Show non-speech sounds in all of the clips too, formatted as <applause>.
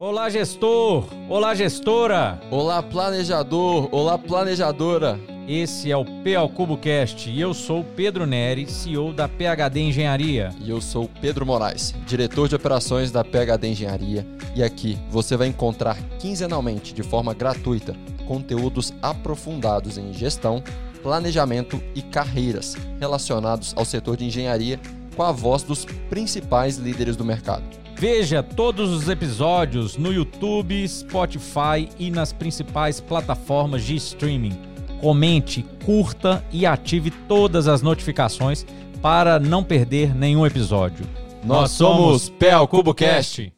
Olá, gestor! Olá, gestora! Olá, planejador! Olá, planejadora! Esse é o P ao Cubo Cast e eu sou Pedro Neri, CEO da PHD Engenharia. E eu sou Pedro Moraes, diretor de operações da PHD Engenharia. E aqui você vai encontrar quinzenalmente, de forma gratuita, conteúdos aprofundados em gestão, planejamento e carreiras relacionados ao setor de engenharia com a voz dos principais líderes do mercado. Veja todos os episódios no YouTube, Spotify e nas principais plataformas de streaming. Comente, curta e ative todas as notificações para não perder nenhum episódio. Nós somos Pé ao Cubo Cast.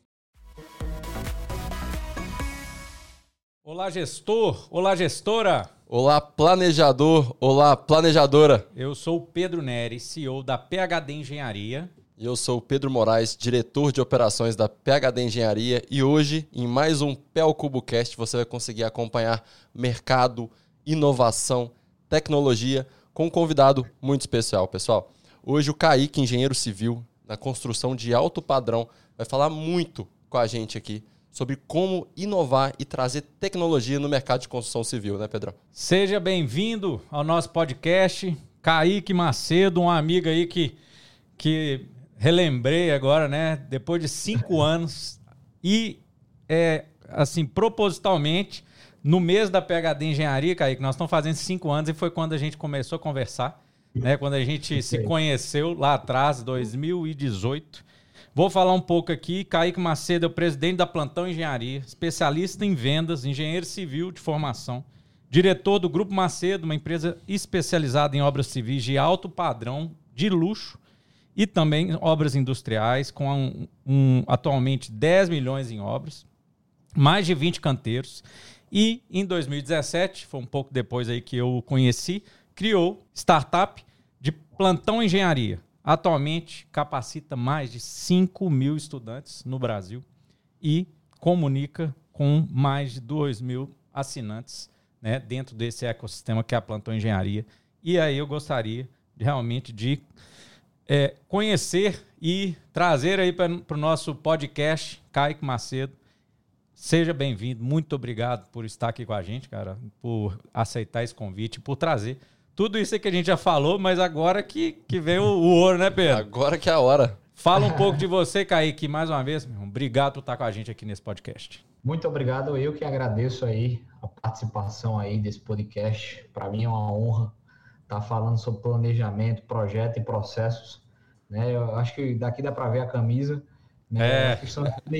Olá, gestor! Olá, gestora! Olá, planejador! Olá, planejadora! Eu sou o Pedro Neri, CEO da PHD Engenharia e eu sou o Pedro Moraes, diretor de operações da PHD Engenharia. E hoje, em mais um Pel Cubo Cast, você vai conseguir acompanhar mercado, inovação, tecnologia com um convidado muito especial, pessoal. Hoje o Kaique, engenheiro civil na construção de alto padrão, vai falar muito com a gente aqui sobre como inovar e trazer tecnologia no mercado de construção civil, né, Pedro? Seja bem-vindo ao nosso podcast. Kaique Macedo, um amigo aí que, que relembrei agora, né? Depois de cinco <laughs> anos e, é, assim, propositalmente, no mês da PHD Engenharia, Kaique, nós estamos fazendo cinco anos e foi quando a gente começou a conversar, né? Quando a gente se conheceu lá atrás, 2018. Vou falar um pouco aqui. Kaique Macedo é o presidente da Plantão Engenharia, especialista em vendas, engenheiro civil de formação, diretor do Grupo Macedo, uma empresa especializada em obras civis de alto padrão, de luxo, e também obras industriais, com um, um, atualmente 10 milhões em obras, mais de 20 canteiros. E em 2017, foi um pouco depois aí que eu o conheci, criou startup de plantão engenharia. Atualmente capacita mais de 5 mil estudantes no Brasil e comunica com mais de 2 mil assinantes né, dentro desse ecossistema que é a Plantão Engenharia. E aí eu gostaria realmente de é, conhecer e trazer aí para o nosso podcast, Kaique Macedo. Seja bem-vindo, muito obrigado por estar aqui com a gente, cara, por aceitar esse convite, por trazer tudo isso que a gente já falou, mas agora que, que vem o, o ouro, né, Pedro? Agora que é a hora. Fala um pouco de você, Kaique, mais uma vez, meu, obrigado por estar com a gente aqui nesse podcast. Muito obrigado, eu que agradeço aí a participação aí desse podcast. Para mim é uma honra estar falando sobre planejamento, projeto e processos né? Eu acho que daqui dá para ver a camisa. Né? É,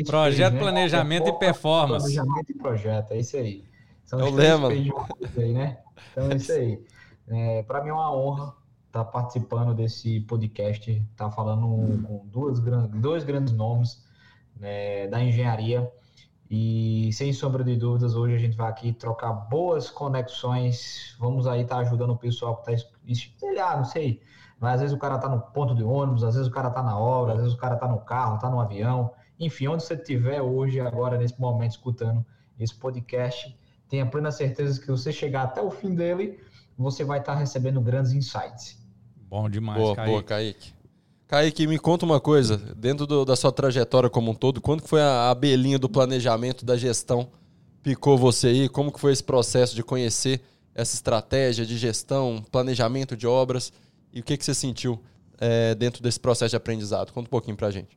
projeto, né? planejamento e performance. Planejamento e projeto, é isso aí. São é o lema. Aí, né? Então é isso aí. É, para mim é uma honra estar tá participando desse podcast, estar tá falando com duas, dois grandes nomes né, da engenharia. E sem sombra de dúvidas, hoje a gente vai aqui trocar boas conexões. Vamos aí estar tá ajudando o pessoal que está espelhado, não sei, mas às vezes o cara está no ponto de ônibus, às vezes o cara está na obra, às vezes o cara está no carro, está no avião. Enfim, onde você estiver hoje, agora, nesse momento, escutando esse podcast, tenha plena certeza que você chegar até o fim dele, você vai estar tá recebendo grandes insights. Bom demais, boa, Kaique. Boa, Kaique. Kaique, me conta uma coisa, dentro do, da sua trajetória como um todo, quando que foi a abelhinha do planejamento, da gestão, picou você aí? Como que foi esse processo de conhecer essa estratégia de gestão, planejamento de obras? E o que, que você sentiu é, dentro desse processo de aprendizado? Conta um pouquinho para a gente.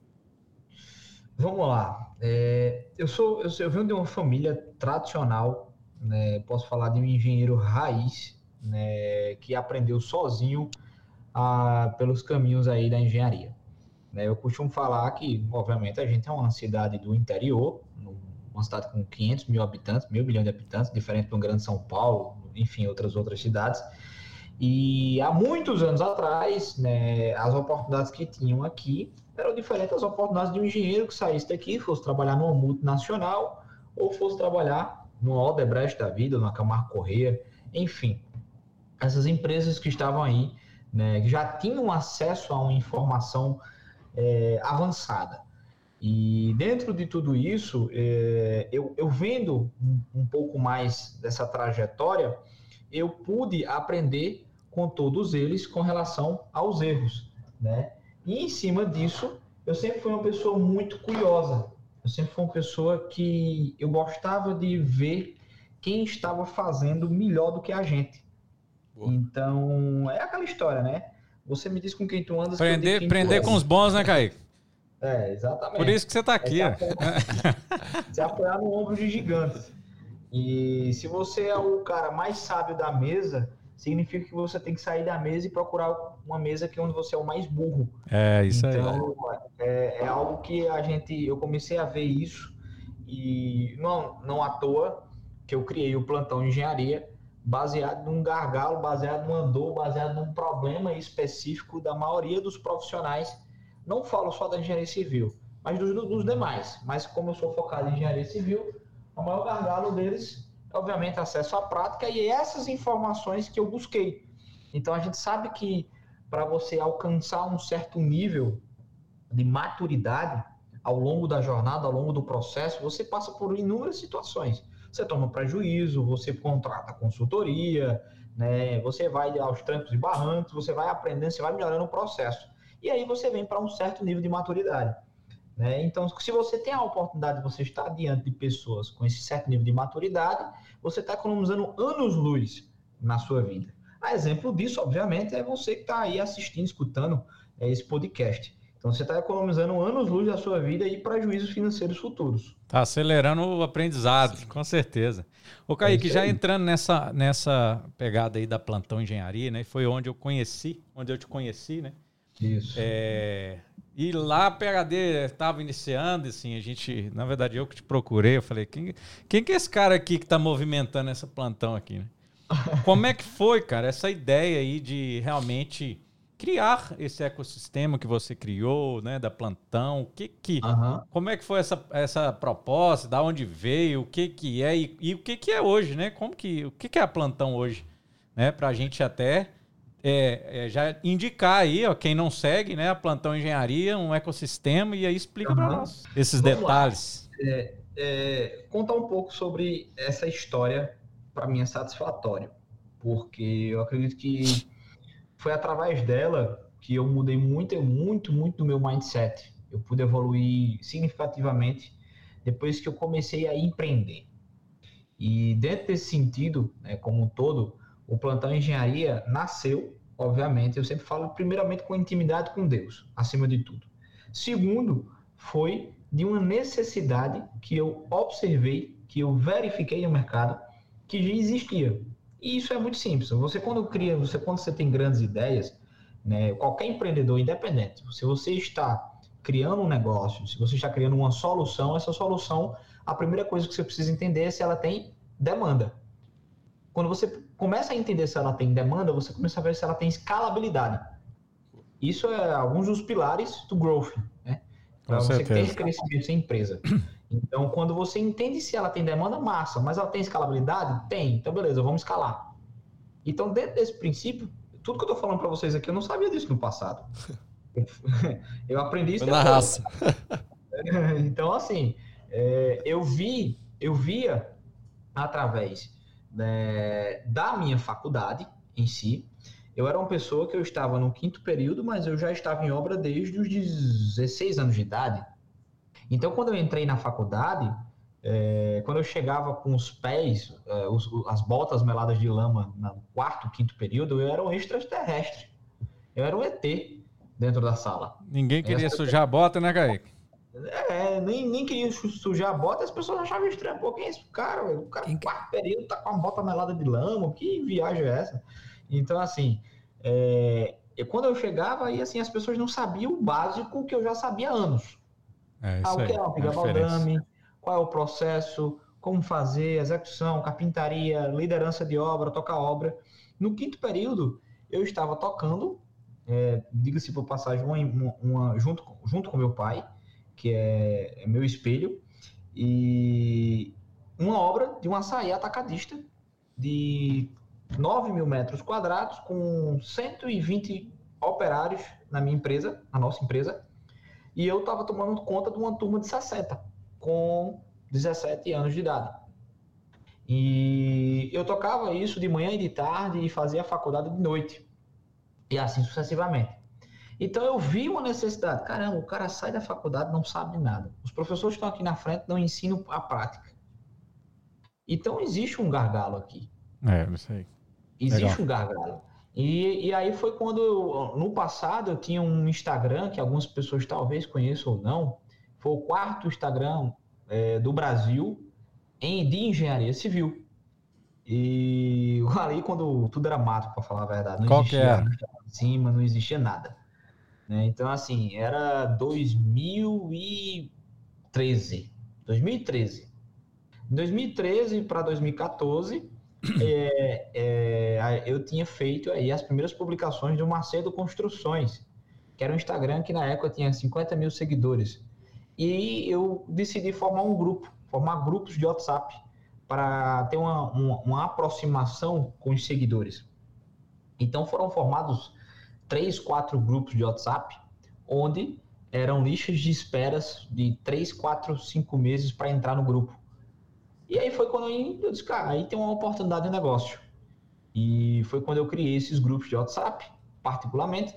Vamos lá. É, eu, sou, eu, eu venho de uma família tradicional, né, posso falar de um engenheiro raiz, né, que aprendeu sozinho a, pelos caminhos aí da engenharia. Né, eu costumo falar que, obviamente, a gente é uma cidade do interior, uma cidade com 500 mil habitantes, mil milhões de habitantes, diferente um grande São Paulo, enfim, outras outras cidades. E há muitos anos atrás, né, as oportunidades que tinham aqui eram diferentes das oportunidades de um engenheiro que saísse daqui, fosse trabalhar numa multinacional ou fosse trabalhar no Odebrecht da vida, na Camargo Correia, enfim. Essas empresas que estavam aí, né, que já tinham acesso a uma informação é, avançada. E dentro de tudo isso, é, eu, eu, vendo um, pouco mais dessa trajetória, eu pude aprender com todos eles com relação aos erros, né? E em cima disso, eu sempre fui uma pessoa muito curiosa, Eu sempre fui uma pessoa que eu gostava de ver quem estava fazendo melhor do que a gente. Boa. Então, é aquela história, né? Você me diz com quem tu andas. Prender, quem prender com os bons, né, Kaique? É, exatamente. Por isso que você está aqui. É se, apoiar, se apoiar no ombro de gigantes. E se você é o cara mais sábio da mesa, significa que você tem que sair da mesa e procurar uma mesa que é onde você é o mais burro. É, isso então, aí. É, é algo que a gente, eu comecei a ver isso e não, não à toa que eu criei o plantão de engenharia baseado num gargalo, baseado numa dor, baseado num problema específico da maioria dos profissionais. Não falo só da engenharia civil, mas dos, dos demais. Mas como eu sou focado em engenharia civil, o maior gargalo deles é, obviamente, acesso à prática e essas informações que eu busquei. Então, a gente sabe que para você alcançar um certo nível de maturidade ao longo da jornada, ao longo do processo, você passa por inúmeras situações você toma prejuízo, você contrata consultoria, né? Você vai aos trancos e barrancos, você vai aprendendo, você vai melhorando o processo. E aí você vem para um certo nível de maturidade. Né? Então, se você tem a oportunidade de você estar diante de pessoas com esse certo nível de maturidade, você está economizando anos-luz na sua vida. A exemplo disso, obviamente, é você que está aí assistindo, escutando é, esse podcast. Então você está economizando anos-luz da sua vida e prejuízos financeiros futuros. Está acelerando o aprendizado, Sim. com certeza. O Kaique, é já entrando nessa, nessa pegada aí da plantão engenharia, né? Foi onde eu conheci, onde eu te conheci, né? Isso. É, e lá a PHD estava iniciando, assim, a gente, na verdade, eu que te procurei, eu falei, quem, quem que é esse cara aqui que está movimentando essa plantão aqui, né? <laughs> Como é que foi, cara, essa ideia aí de realmente criar esse ecossistema que você criou, né, da plantão, o que que, uhum. como é que foi essa, essa proposta, da onde veio, o que que é e, e, o que que é hoje, né, como que, o que que é a plantão hoje, né, para a gente até é, é, já indicar aí, ó, quem não segue, né, a plantão engenharia, um ecossistema e aí explica uhum. para nós esses Vamos detalhes. É, é, contar um pouco sobre essa história para mim é satisfatório, porque eu acredito que foi através dela que eu mudei muito, muito, muito do meu mindset. Eu pude evoluir significativamente depois que eu comecei a empreender. E dentro desse sentido, né, como um todo, o plantão engenharia nasceu, obviamente, eu sempre falo primeiramente com intimidade com Deus, acima de tudo. Segundo, foi de uma necessidade que eu observei, que eu verifiquei no mercado, que já existia. E isso é muito simples. Você quando cria, você quando você tem grandes ideias, né, qualquer empreendedor independente, se você está criando um negócio, se você está criando uma solução, essa solução, a primeira coisa que você precisa entender é se ela tem demanda. Quando você começa a entender se ela tem demanda, você começa a ver se ela tem escalabilidade. Isso é alguns dos pilares do growth, né? Para você ter crescimento sem empresa. Então, quando você entende se ela tem demanda, massa, mas ela tem escalabilidade? Tem. Então, beleza, vamos escalar. Então, dentro desse princípio, tudo que eu estou falando para vocês aqui, eu não sabia disso no passado. <laughs> eu aprendi isso na raça. <laughs> então, assim, é, eu vi, eu via através né, da minha faculdade em si. Eu era uma pessoa que eu estava no quinto período, mas eu já estava em obra desde os 16 anos de idade. Então, quando eu entrei na faculdade, é, quando eu chegava com os pés, é, os, as botas meladas de lama no quarto, quinto período, eu era um extraterrestre. Eu era um ET dentro da sala. Ninguém queria Essa sujar a bota, né, Kaique? É, nem, nem queria sujar a bota, as pessoas achavam estranho. Pô, quem é esse cara? O cara no quarto período tá com uma bota melada de lama, que viagem é essa? Então, assim, é, quando eu chegava, aí assim, as pessoas não sabiam o básico que eu já sabia há anos. É, ah, o que é uma piga baldame, qual é o processo, como fazer, execução, carpintaria, liderança de obra, tocar obra. No quinto período, eu estava tocando, é, diga-se por passagem, uma, uma, junto, junto com meu pai, que é, é meu espelho, e uma obra de um açaí atacadista de 9 mil metros quadrados, com 120 operários na minha empresa, na nossa empresa, e eu estava tomando conta de uma turma de 60, com 17 anos de idade. E eu tocava isso de manhã e de tarde e fazia a faculdade de noite. E assim sucessivamente. Então eu vi uma necessidade. Caramba, o cara sai da faculdade não sabe nada. Os professores estão aqui na frente não ensinam a prática. Então existe um gargalo aqui. É, isso aí. Existe Legal. um gargalo. E, e aí foi quando, eu, no passado, eu tinha um Instagram, que algumas pessoas talvez conheçam ou não, foi o quarto Instagram é, do Brasil em, de engenharia civil. E <laughs> ali quando tudo era mato, para falar a verdade. Não Qual existia que era? Em cima, não existia nada. Né? Então, assim, era 2013. 2013. Em 2013 para 2014, é, é, eu tinha feito aí as primeiras publicações do Macedo Construções, que era um Instagram que na época tinha 50 mil seguidores. E eu decidi formar um grupo, formar grupos de WhatsApp para ter uma, uma, uma aproximação com os seguidores. Então foram formados três, quatro grupos de WhatsApp, onde eram listas de esperas de três, quatro, cinco meses para entrar no grupo. E aí foi quando eu disse, cara, aí tem uma oportunidade de negócio. E foi quando eu criei esses grupos de WhatsApp, particularmente,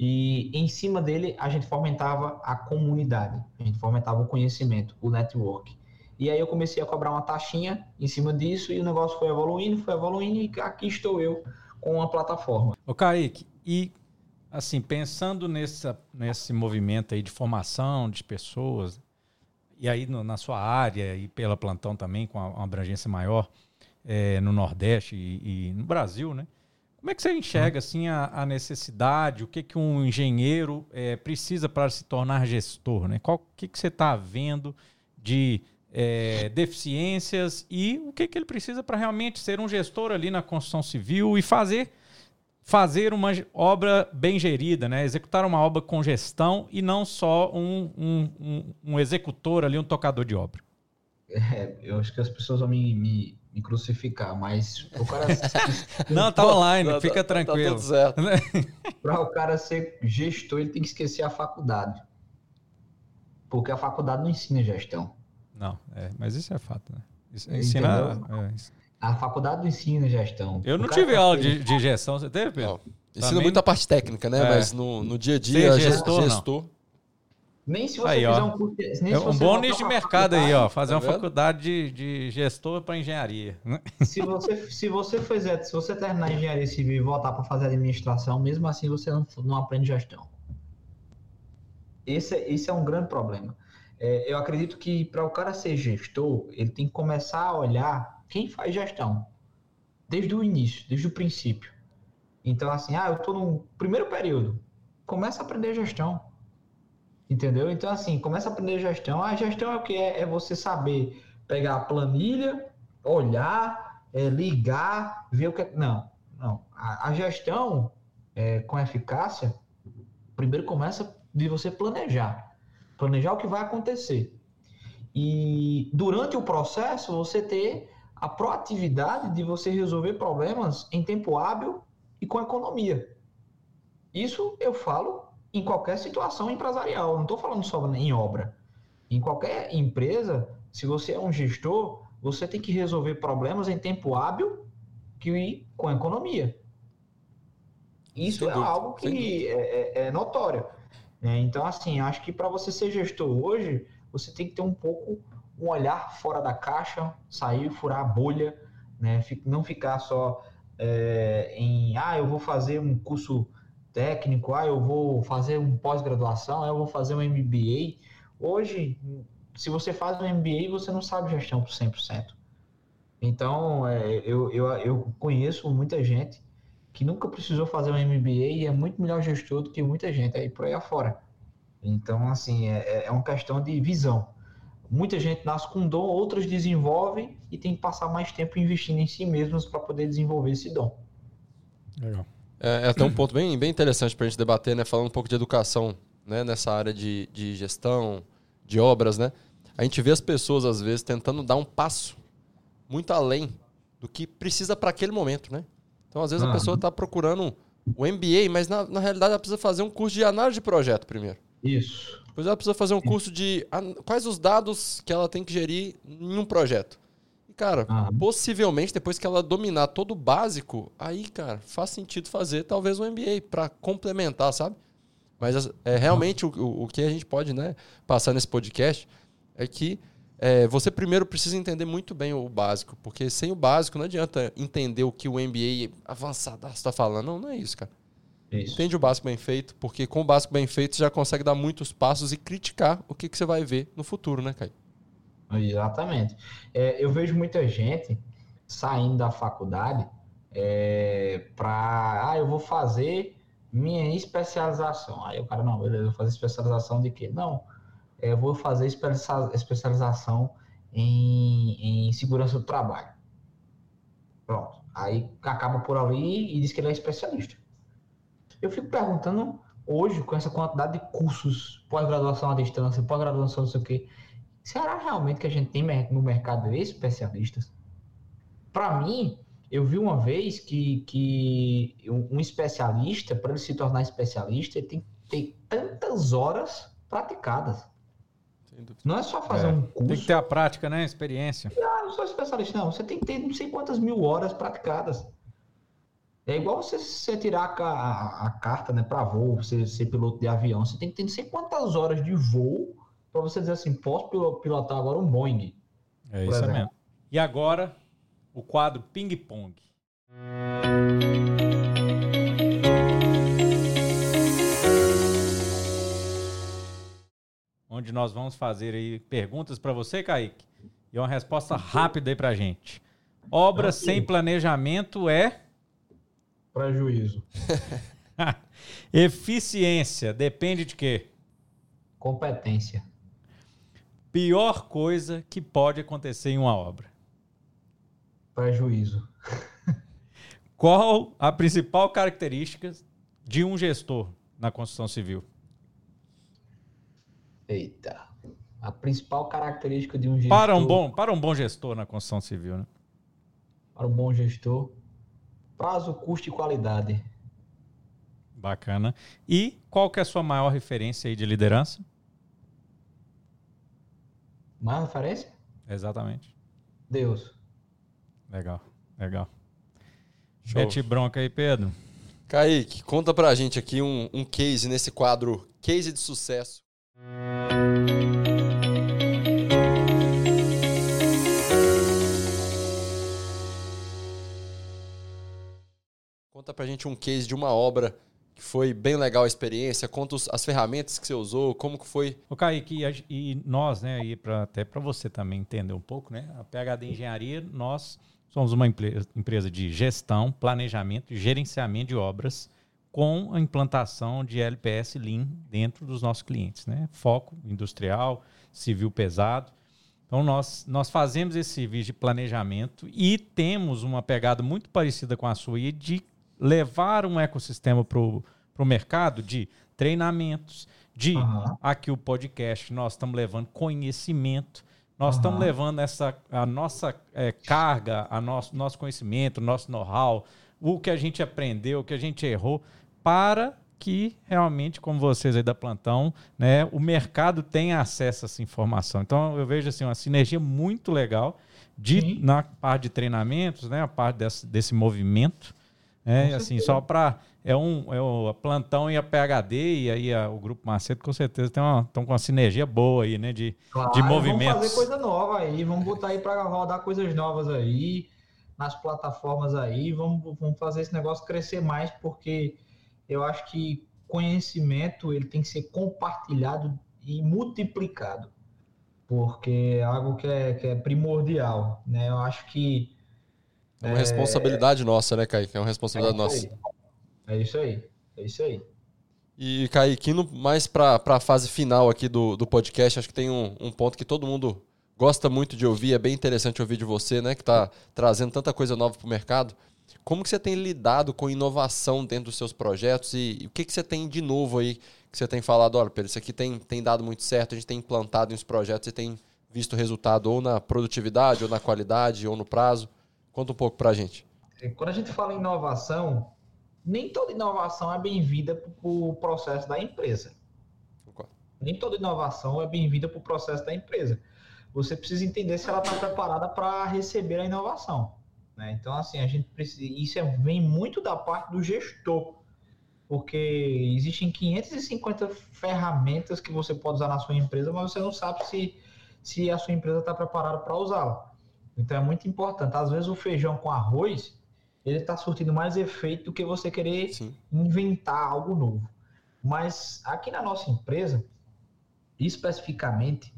e em cima dele a gente fomentava a comunidade, a gente fomentava o conhecimento, o network. E aí eu comecei a cobrar uma taxinha em cima disso e o negócio foi evoluindo, foi evoluindo e aqui estou eu com uma plataforma. Ô Kaique, e assim, pensando nessa, nesse movimento aí de formação de pessoas, e aí no, na sua área e pela plantão também, com uma abrangência maior é, no Nordeste e, e, no Brasil, né? Como é que você enxerga assim a, a necessidade, o que, que um engenheiro é, precisa para se tornar gestor, né? Qual que, que você está vendo de é, deficiências e o que, que ele precisa para realmente ser um gestor ali na construção civil e fazer fazer uma obra bem gerida, né? executar uma obra com gestão e não só um, um, um, um executor ali, um tocador de obra. É, eu acho que as pessoas vão me, me, me crucificar, mas o cara. <laughs> não, tá online, não, fica tá, tranquilo. Tá, tá Para o cara ser gestor, ele tem que esquecer a faculdade. Porque a faculdade não ensina gestão. Não, é, mas isso é fato, né? Isso, ensina. É. A faculdade não ensina gestão. Eu não tive aula de, de, gestão, você teve, Pedro? Ensina Também... muito a parte técnica, né? É. Mas no, no dia a dia, Ser gestor, gestor nem se você aí, fizer ó. um curso. Nem é um bom nicho de mercado aí, ó. Fazer tá uma vendo? faculdade de, de gestor para engenharia. <laughs> Se você, se você fizer, se você terminar engenharia civil e voltar para fazer administração, mesmo assim você não, não aprende gestão. Esse, é, esse é um grande problema. É, eu acredito que para o cara ser gestor, ele tem que começar a olhar quem faz gestão desde o início, desde o princípio. Então, assim, ah, eu estou no primeiro período, começa a aprender gestão. Entendeu? Então, assim, começa a aprender gestão. A gestão é o que? É, é você saber pegar a planilha, olhar, é, ligar, ver o que. É, não, não. A, a gestão é, com eficácia, primeiro começa de você planejar. Planejar o que vai acontecer. E durante o processo, você ter a proatividade de você resolver problemas em tempo hábil e com economia. Isso eu falo em qualquer situação empresarial, não estou falando só em obra. Em qualquer empresa, se você é um gestor, você tem que resolver problemas em tempo hábil e com economia. Isso é algo que é, é, é, notório. Né? Então, assim, acho que para você ser gestor hoje, você tem que ter um pouco um olhar fora da caixa, sair, furar a bolha, né? não ficar só é, em, ah, eu vou fazer um curso técnico, ah, eu vou fazer um pós-graduação, ah, eu vou fazer um MBA. Hoje, se você faz um MBA, você não sabe gestão por 100%. Então, é, eu, eu, eu conheço muita gente que nunca precisou fazer um MBA e é muito melhor gestor do que muita gente aí por aí afora. Então, assim, é, é uma questão de visão. Muita gente nasce com dom, outras desenvolvem e tem que passar mais tempo investindo em si mesmos para poder desenvolver esse dom. Legal. É, é até um ponto bem, bem interessante para a gente debater, né? Falando um pouco de educação, né? Nessa área de, de gestão, de obras, né? A gente vê as pessoas, às vezes, tentando dar um passo muito além do que precisa para aquele momento, né? Então, às vezes, ah. a pessoa está procurando o MBA, mas na, na realidade ela precisa fazer um curso de análise de projeto primeiro. Isso. Depois ela precisa fazer um curso de quais os dados que ela tem que gerir em um projeto. E, cara, ah. possivelmente depois que ela dominar todo o básico, aí, cara, faz sentido fazer talvez um MBA para complementar, sabe? Mas é, realmente o, o, o que a gente pode né, passar nesse podcast é que é, você primeiro precisa entender muito bem o básico, porque sem o básico não adianta entender o que o MBA avançado está falando. Não, não é isso, cara. Isso. Entende o básico bem feito, porque com o básico bem feito você já consegue dar muitos passos e criticar o que, que você vai ver no futuro, né, Caio? Exatamente. É, eu vejo muita gente saindo da faculdade é, para, ah, eu vou fazer minha especialização. Aí o cara, não, beleza, eu vou fazer especialização de quê? Não, é, eu vou fazer especialização em, em segurança do trabalho. Pronto. Aí acaba por ali e diz que ele é especialista. Eu fico perguntando hoje, com essa quantidade de cursos, pós-graduação à distância, pós-graduação não sei o quê, será realmente que a gente tem no mercado especialistas? Para mim, eu vi uma vez que, que um especialista, para ele se tornar especialista, ele tem que ter tantas horas praticadas. Não é só fazer é. um curso. Tem que ter a prática, né? Experiência. Ah, não sou especialista, não. Você tem que ter não sei quantas mil horas praticadas. É igual você, você tirar a, a, carta né, para voo, você ser piloto de avião. Você tem que ter não sei quantas horas de voo para você dizer assim: posso pilotar agora um Boeing. É isso mesmo. E agora, o quadro Ping Pong. Onde nós vamos fazer aí perguntas para você, Kaique, e uma resposta rápida aí para gente. Obra sem planejamento é prejuízo. <laughs> Eficiência depende de quê? Competência. Pior coisa que pode acontecer em uma obra prejuízo. <laughs> Qual a principal característica de um gestor na construção civil? Eita. A principal característica de um gestor. Para um bom, para um bom gestor na construção civil, né? Para um bom gestor, prazo, custo e qualidade. Bacana. E qual que é a sua maior referência aí de liderança? Maior referência? Exatamente. Deus. Legal, legal. Show. Mete bronca aí, Pedro. Kaique, conta pra gente aqui um, um case nesse quadro Case de Sucesso. Conta pra gente um case de uma obra que foi bem legal a experiência, conta os, as ferramentas que você usou, como que foi. O Kaique, e, e nós, né, e pra, até para você também entender um pouco, né, a PHD Engenharia, nós Somos uma empresa de gestão, planejamento e gerenciamento de obras com a implantação de LPS Lean dentro dos nossos clientes, né? Foco industrial, civil pesado. Então nós, nós fazemos esse serviço de planejamento e temos uma pegada muito parecida com a sua de levar um ecossistema para o mercado de treinamentos, de uhum. aqui o podcast, nós estamos levando conhecimento nós uhum. estamos levando essa, a nossa é, carga, a nosso, nosso conhecimento, nosso know-how, o que a gente aprendeu, o que a gente errou, para que realmente, como vocês aí da plantão, né, o mercado tenha acesso a essa informação. Então eu vejo assim uma sinergia muito legal de na parte de treinamentos, né, a parte desse, desse movimento, né, assim só para é um é o plantão e a PHD e aí a, o grupo Macedo com certeza estão com uma sinergia boa aí, né, de, claro, de movimentos. Vamos fazer coisa nova aí, vamos botar aí para rodar coisas novas aí nas plataformas aí, vamos, vamos fazer esse negócio crescer mais porque eu acho que conhecimento ele tem que ser compartilhado e multiplicado porque é algo que é, que é primordial, né? Eu acho que é uma é... responsabilidade nossa, né, Kaique? É uma responsabilidade é nossa. É isso aí. É isso aí. E, Kaique, indo mais para a fase final aqui do, do podcast, acho que tem um, um ponto que todo mundo gosta muito de ouvir, é bem interessante ouvir de você, né? Que está trazendo tanta coisa nova para o mercado. Como que você tem lidado com inovação dentro dos seus projetos e, e o que, que você tem de novo aí que você tem falado, olha, Pedro, isso aqui tem, tem dado muito certo, a gente tem implantado em os projetos e tem visto resultado ou na produtividade, ou na qualidade, ou no prazo. Conta um pouco para a gente. É, quando a gente fala em inovação, nem toda inovação é bem-vinda para o processo da empresa. Nem toda inovação é bem-vinda para o processo da empresa. Você precisa entender se ela está preparada para receber a inovação. Né? Então, assim, a gente precisa. Isso é, vem muito da parte do gestor. porque existem 550 ferramentas que você pode usar na sua empresa, mas você não sabe se, se a sua empresa está preparada para usá-la. Então é muito importante. Às vezes o feijão com arroz ele está surtindo mais efeito do que você querer Sim. inventar algo novo. Mas aqui na nossa empresa, especificamente,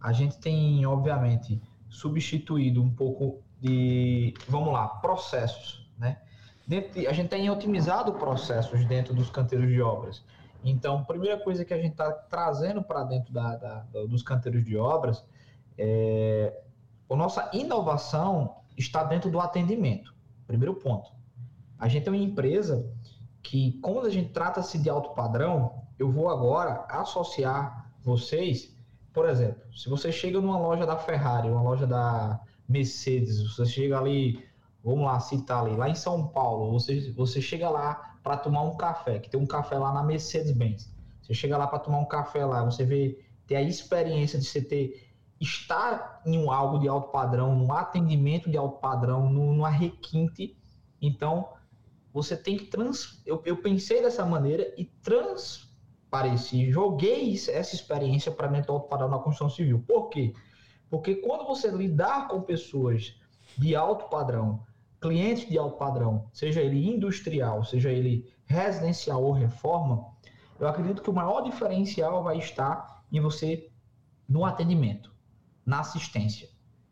a gente tem, obviamente, substituído um pouco de, vamos lá, processos, né? De, a gente tem otimizado processos dentro dos canteiros de obras. Então, a primeira coisa que a gente está trazendo para dentro da, da, dos canteiros de obras é a nossa inovação está dentro do atendimento. Primeiro ponto. A gente é uma empresa que, quando a gente trata-se de alto padrão, eu vou agora associar vocês, por exemplo, se você chega numa loja da Ferrari, uma loja da Mercedes, você chega ali, vamos lá citar ali, lá em São Paulo, você, você chega lá para tomar um café, que tem um café lá na Mercedes-Benz. Você chega lá para tomar um café lá, você vê, ter a experiência de você ter estar em um algo de alto padrão, num atendimento de alto padrão, numa requinte. Então, você tem que trans. Eu, eu pensei dessa maneira e transpareci, joguei essa experiência para dentro do alto padrão na construção civil. Por quê? Porque quando você lidar com pessoas de alto padrão, clientes de alto padrão, seja ele industrial, seja ele residencial ou reforma, eu acredito que o maior diferencial vai estar em você no atendimento na assistência.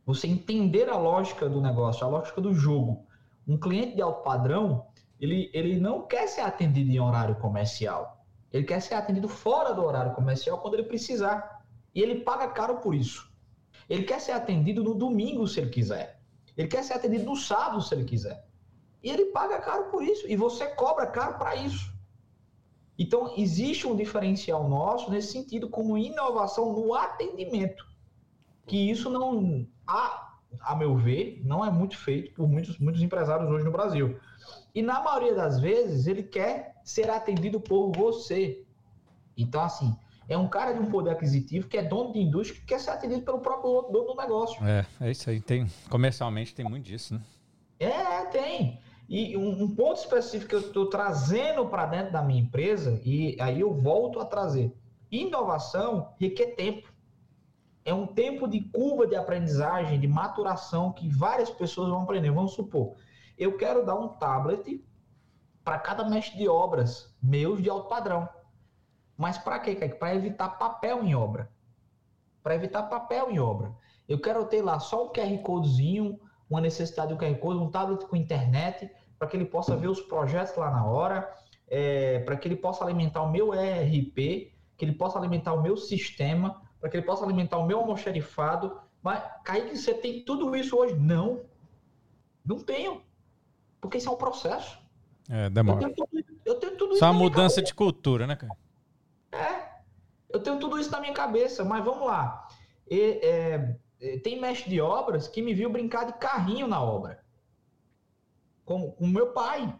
Você entender a lógica do negócio, a lógica do jogo. Um cliente de alto padrão, ele, ele não quer ser atendido em horário comercial. Ele quer ser atendido fora do horário comercial quando ele precisar. E ele paga caro por isso. Ele quer ser atendido no domingo se ele quiser. Ele quer ser atendido no sábado se ele quiser. E ele paga caro por isso. E você cobra caro para isso. Então, existe um diferencial nosso nesse sentido, como inovação no atendimento que isso não, a, a meu ver, não é muito feito por muitos, muitos empresários hoje no Brasil. E na maioria das vezes ele quer ser atendido por você. Então, assim, é um cara de um poder aquisitivo que é dono de indústria que quer ser atendido pelo próprio dono do negócio. É, é isso aí. Tem, comercialmente tem muito disso, né? É, tem. E um, um ponto específico que eu estou trazendo para dentro da minha empresa, e aí eu volto a trazer. Inovação requer tempo é um tempo de curva de aprendizagem, de maturação que várias pessoas vão aprender. Vamos supor, eu quero dar um tablet para cada mestre de obras meus de alto padrão. Mas para quê? Para evitar papel em obra. Para evitar papel em obra. Eu quero ter lá só um QR Codezinho, uma necessidade de um QR Code, um tablet com internet, para que ele possa ver os projetos lá na hora, é, para que ele possa alimentar o meu ERP, que ele possa alimentar o meu sistema, para que ele possa alimentar o meu almoxerifado. Mas, Kaique, você tem tudo isso hoje? Não. Não tenho. Porque isso é um processo. É, demora. Eu tenho tudo, eu tenho tudo isso. Só uma mudança de cultura, né, cara? É. Eu tenho tudo isso na minha cabeça, mas vamos lá. E, é, é tem mestre de obras que me viu brincar de carrinho na obra. Com o meu pai.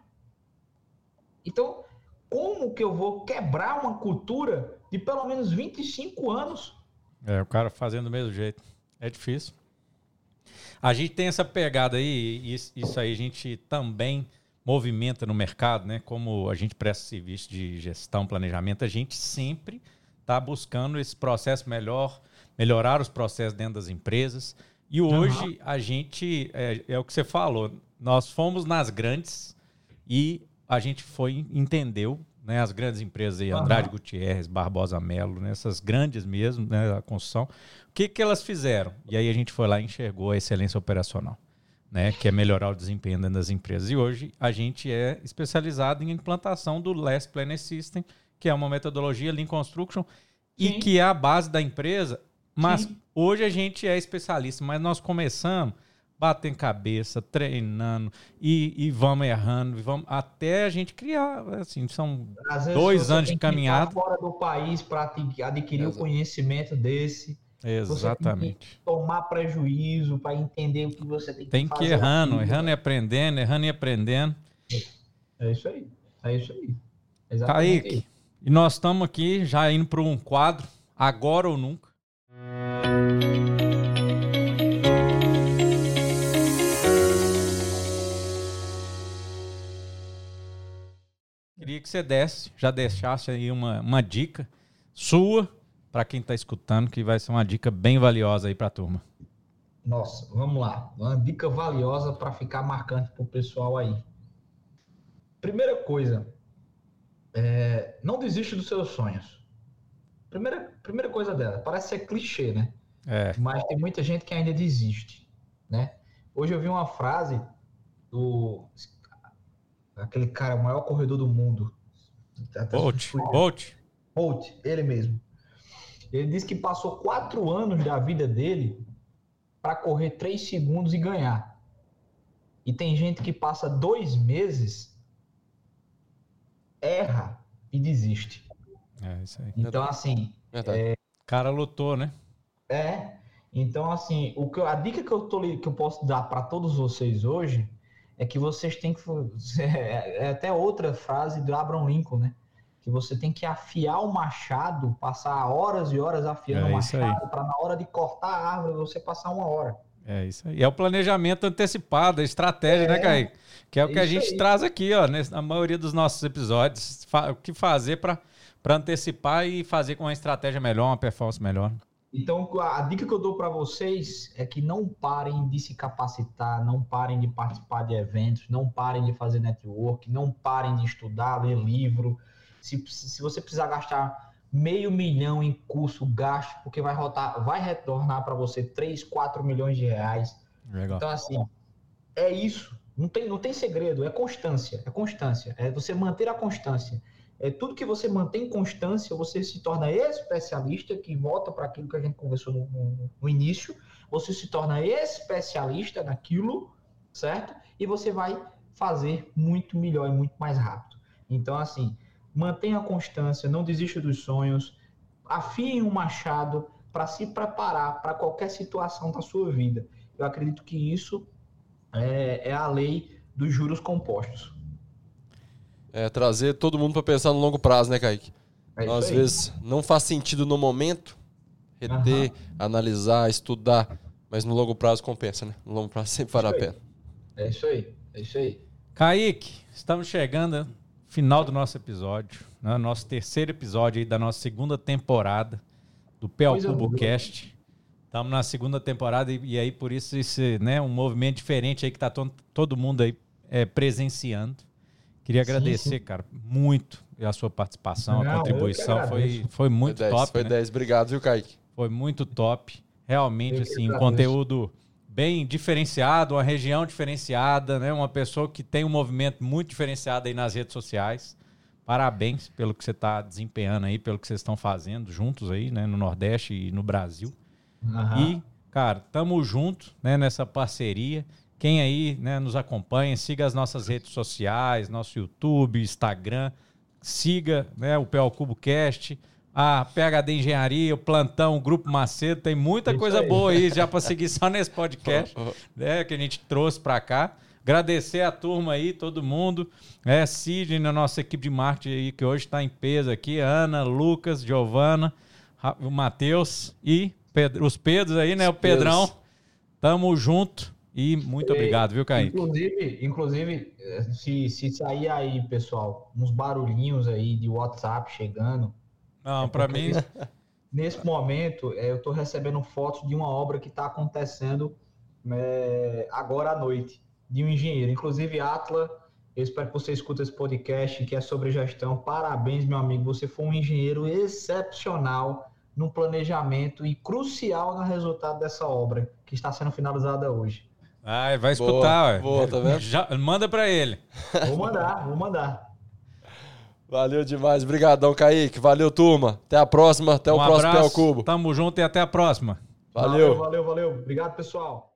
Então, como que eu vou quebrar uma cultura de pelo menos 25 anos é, o cara fazendo do mesmo jeito. É difícil. A gente tem essa pegada aí, e isso aí a gente também movimenta no mercado, né? Como a gente presta serviço de gestão, planejamento, a gente sempre está buscando esse processo melhor, melhorar os processos dentro das empresas. E hoje uhum. a gente, é, é, o que você falou, nós fomos nas grandes e a gente foi, entendeu né, as grandes empresas aí, Andrade uhum. Gutierrez, Barbosa Melo, né, essas grandes mesmo, né, a construção, o que, que elas fizeram? E aí a gente foi lá e enxergou a excelência operacional, né, que é melhorar o desempenho das empresas. E hoje a gente é especializado em implantação do Last Planner System, que é uma metodologia Lean Construction, Sim. e que é a base da empresa, mas Sim. hoje a gente é especialista, mas nós começamos batendo cabeça, treinando e, e vamos errando, e vamos até a gente criar, assim, são dois anos de caminhada. fora do país para adquirir Exato. o conhecimento desse. Exatamente. tomar prejuízo para entender o que você tem que tem fazer. Tem que ir errando, aqui, errando né? e aprendendo, errando e aprendendo. É isso aí. É isso aí. Exatamente Kaique, e nós estamos aqui já indo para um quadro, agora ou nunca. Queria que você desse, já deixasse aí uma, uma dica sua para quem está escutando, que vai ser uma dica bem valiosa aí para a turma. Nossa, vamos lá. Uma dica valiosa para ficar marcante para o pessoal aí. Primeira coisa, é, não desiste dos seus sonhos. Primeira, primeira coisa dela, parece ser clichê, né? É. Mas tem muita gente que ainda desiste, né? Hoje eu vi uma frase do aquele cara, o maior corredor do mundo. Bolt, Bolt. Bolt, ele mesmo. Ele disse que passou quatro anos da vida dele para correr três segundos e ganhar. E tem gente que passa dois meses, erra e desiste. É isso aí. Então, assim. É, cara lutou, né? É. Então, assim, o que, a dica que eu, tô, que eu posso dar para todos vocês hoje é que vocês têm que. <laughs> É, é até outra frase do Abraham Lincoln, né? Que você tem que afiar o machado, passar horas e horas afiando é o machado, para na hora de cortar a árvore você passar uma hora. É isso aí. É o planejamento antecipado, a estratégia, né, é, né, Kaique? Que é o que a gente aí. traz aqui, ó, na maioria dos nossos episódios. O que fazer para antecipar e fazer com uma estratégia melhor, uma performance melhor. Então, a dica que eu dou para vocês é que não parem de se capacitar, não parem de participar de eventos, não parem de fazer network, não parem de estudar, ler livro. Se, se você precisar gastar meio milhão em curso, gaste, porque vai, rotar, vai retornar para você 3, 4 milhões de reais. Legal. Então, assim, é isso. Não tem, não tem segredo, é constância. É constância. É você manter a constância é, tudo que você mantém constância, você se torna especialista, que volta para aquilo que a gente conversou no, no, no, início, você se torna especialista naquilo, certo? E você vai fazer muito melhor e muito mais rápido. Então, assim, mantenha a constância, não desista dos sonhos, afiem um machado para se preparar para qualquer situação da sua vida. Eu acredito que isso é, é a lei dos juros compostos. É, trazer todo mundo para pensar no longo prazo, né, Kaique? É então, às vezes não faz sentido no momento reter, uhum. analisar, estudar, mas no longo prazo compensa, né? No longo prazo <laughs> sempre vale a pena. É isso aí, é isso aí. Kaique, estamos chegando ao final do nosso episódio, né? nosso terceiro episódio aí da nossa segunda temporada do Pel Cubo Cast. Estamos na segunda temporada e, e, aí por isso esse, né, um movimento diferente aí que está to todo mundo aí é, presenciando. Queria agradecer, sim, sim. cara, muito a sua participação, Não, a contribuição. Foi, foi muito foi 10, top. Foi né? 10. Obrigado, viu, Kaique? Foi muito top. Realmente, assim, um conteúdo bem diferenciado, uma região diferenciada, né? Uma pessoa que tem um movimento muito diferenciado aí nas redes sociais. Parabéns pelo que você está desempenhando aí, pelo que vocês estão fazendo juntos aí, né? No Nordeste e no Brasil. Uhum. E, cara, tamo junto, né? Nessa parceria. Quem aí né, nos acompanha, siga as nossas redes sociais, nosso YouTube, Instagram, siga né, o PL Cubo Cast, a PHD Engenharia, o Plantão, o Grupo Macedo, tem muita coisa aí. boa aí já para <laughs> seguir só nesse podcast né, que a gente trouxe para cá. Agradecer a turma aí, todo mundo. É, Sidney, na nossa equipe de marketing aí, que hoje está em peso aqui. Ana, Lucas, Giovana, o Matheus e Pedro, os Pedros aí, né? Os o Pedrão. Pedros. Tamo junto. E muito obrigado, viu, Kaique? Inclusive, inclusive se, se sair aí, pessoal, uns barulhinhos aí de WhatsApp chegando. Não, é para mim. Nesse, momento, é, eu estou recebendo fotos de uma obra que está acontecendo é, agora à noite, de um engenheiro. Inclusive, Atla, eu espero que você escute esse podcast que é sobre gestão. Parabéns, meu amigo. Você foi um engenheiro excepcional no planejamento e crucial no resultado dessa obra que está sendo finalizada hoje. Ah, vai escutar, boa, boa, tá vendo? Já, manda para ele. Vou mandar, vou mandar. Valeu demais. Obrigadão, Kaique. Valeu, turma. Até a próxima. Até um o próximo Pel Cubo. Tamo junto e até a próxima. Valeu. Valeu, valeu, valeu. Obrigado, pessoal.